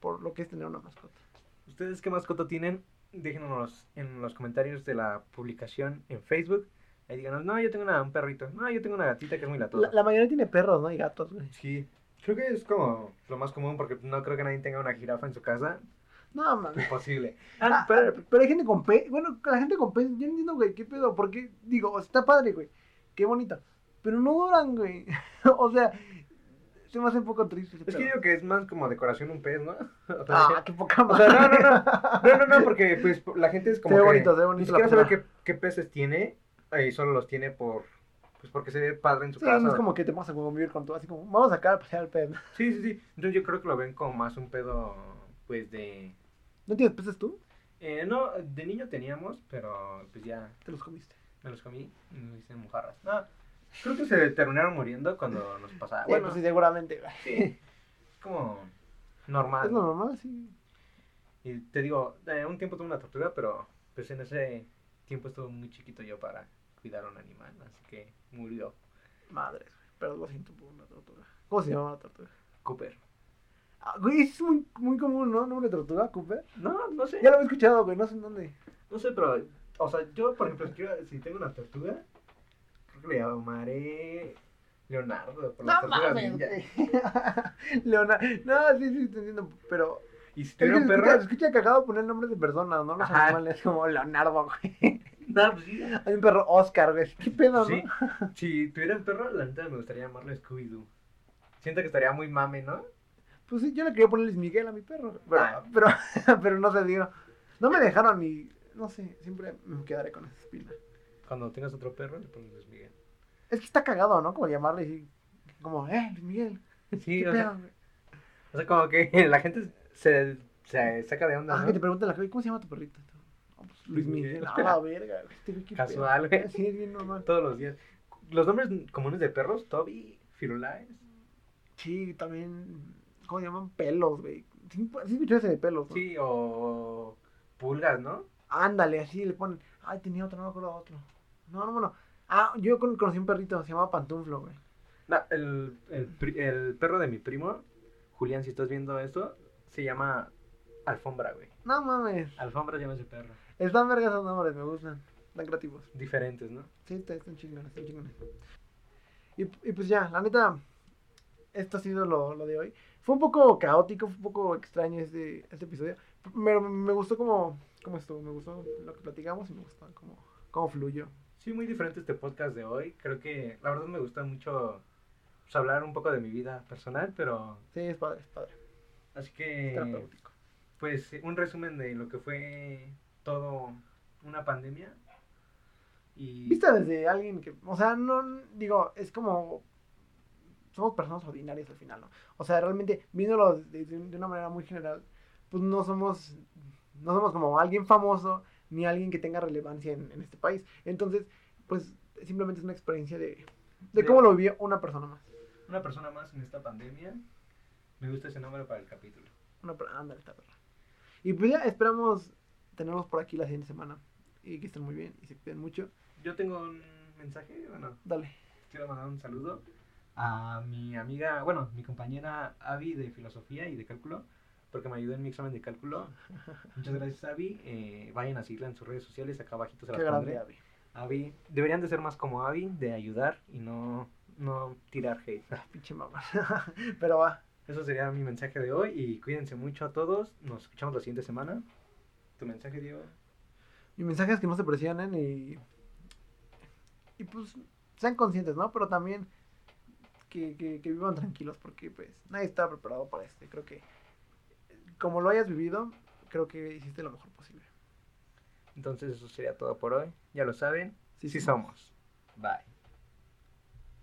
por lo que es tener una mascota. ¿Ustedes qué mascota tienen? Déjenos en los comentarios de la publicación en Facebook. Ahí díganos, no, yo tengo una- un perrito. No, yo tengo una gatita que es muy latosa. La, la mayoría tiene perros, ¿no? Y gatos, güey. Sí, creo que es como lo más común porque no creo que nadie tenga una jirafa en su casa. No, mames. Imposible. Ah, pero, pero hay gente con pez. Bueno, la gente con pez, yo no entiendo, güey, qué pedo. Porque, digo, está padre, güey. qué bonita. Pero no duran, güey. o sea, se me hace un poco triste. Es que digo que es más como decoración un pez, ¿no? Ah, qué poca O sea, madre. no, no, no. No, no, no, porque pues la gente es como Se ve que bonito, se ve bonito ni siquiera sabe qué, qué peces tiene y solo los tiene por pues porque se ve padre en su Sí, casa. no es como que te vas a convivir con todo, así como, vamos a sacar a pasear al pez. Sí, sí, sí. Entonces yo creo que lo ven como más un pedo pues de ¿No tienes peces tú? eh, no, de niño teníamos, pero pues ya Te los comiste. me los comí y me hice mojarras. No, creo que se terminaron muriendo cuando nos pasaba. bueno, Bueno, sí, seguramente. sí. Es como normal. Es normal, sí. Y te digo, eh, un tiempo tuve una tortuga, pero pues en ese tiempo estuve muy chiquito yo para cuidar a un animal, así que murió Madre, güey. Pero lo siento por una tortuga. ¿Cómo se llama la tortuga? Cooper. Ah, güey, es muy, muy común, ¿no? ¿Nombre de tortuga? ¿Cooper? No, no sé. Ya lo había escuchado, güey, no sé en dónde. No sé, pero, o sea, yo, por ejemplo, si tengo una tortuga, creo que le llamaré Leonardo, por tortugas ninja. Leonardo. No, sí, sí, te entiendo, pero... Y si tuviera un escucha, perro, escucha cagado poner nombres de personas, ¿no? Los Ajá. animales como Leonardo, güey. no, pues sí. Hay un perro Oscar, güey. ¿Qué pedo, Sí, no? si tuviera un perro, la neta me gustaría llamarlo Scooby-Doo. Siento que estaría muy mame, ¿no? Pues sí, yo le quería poner Luis Miguel a mi perro. Pero, Ah. pero, pero no se dio. No me dejaron ni... No sé, siempre me quedaré con esa espina. Cuando tengas otro perro, le pones Luis Miguel. Es que está cagado, ¿no? Como llamarle así... Como, eh, Luis Miguel. Sí, ¿Qué o sea, o sea, como que la gente se, se saca de onda, Ah, ¿no? que te preguntan la gente, ¿cómo se llama tu perrito? Pues, Luis Miguel. Miguel. Ah, la verga, Casual, güey. Sí, es bien normal. Todos los días. Los nombres comunes de perros, Toby, Firulais. Sí, también... ¿Cómo se llaman? Pelos, güey. Sí, sí escuchaste de pelos, ¿no? Sí, o pulgas, ¿no? Ándale, así le ponen. Ay, tenía otro, no me acuerdo otro. No, no, no. Ah, yo con- conocí un perrito, se llamaba Pantuflo, güey. No, el, el, pri- el perro de mi primo, Julián, si estás viendo esto, se llama Alfombra, güey. No mames. Alfombra llama ese perro. Están vergas esos nombres, me gustan. Están creativos. Diferentes, ¿no? Sí, está- están chingones, están chingones. Y, y pues ya, la neta, esto ha sido lo, lo de hoy. Fue un poco caótico, fue un poco extraño este, este episodio. Pero me gustó como, cómo estuvo, me gustó lo que platicamos y me gustó cómo, cómo fluyó. Sí, muy diferente este podcast de hoy. Creo que la verdad me gusta mucho pues, hablar un poco de mi vida personal, pero Sí, es padre, es padre. así Es que terapéutico. pues un resumen de lo que fue todo una pandemia. Y Vista desde alguien que, o sea, no, digo, es como, somos personas ordinarias al final, ¿no? O sea, realmente, viéndolo de una manera muy general, pues no somos, no somos como alguien famoso, ni alguien que tenga relevancia en, en este país. Entonces, pues, simplemente es una experiencia de, de De- cómo lo vivió una persona más. una persona más en esta pandemia. Me gusta ese nombre para el capítulo. Una, ándale, está perra. Y pues ya esperamos tenerlos por aquí la siguiente semana. Y que estén muy bien y se cuiden mucho. Yo tengo un mensaje, bueno, Dale. quiero mandar un saludo a mi amiga, bueno, mi compañera Avi de filosofía y de cálculo, porque me ayudó en mi examen de cálculo. Muchas gracias, Avi. Eh, vayan a seguirla en sus redes sociales, acá abajito se las grande, pondré. Abby. Deberían de ser más como Avi, de ayudar y no, no tirar hate. Pinche mamá. Pero va. Eso sería mi mensaje de hoy y cuídense mucho a todos. Nos escuchamos la siguiente semana. Tu mensaje, Diego. Mi mensaje es que no se presionen y. Y pues sean conscientes, ¿no? Pero también que, que, que vivan tranquilos porque pues nadie está preparado para esto. Creo que como lo hayas vivido, creo que hiciste lo mejor posible. Entonces eso sería todo por hoy. Ya lo saben. Sí, Sí, somos. Bye.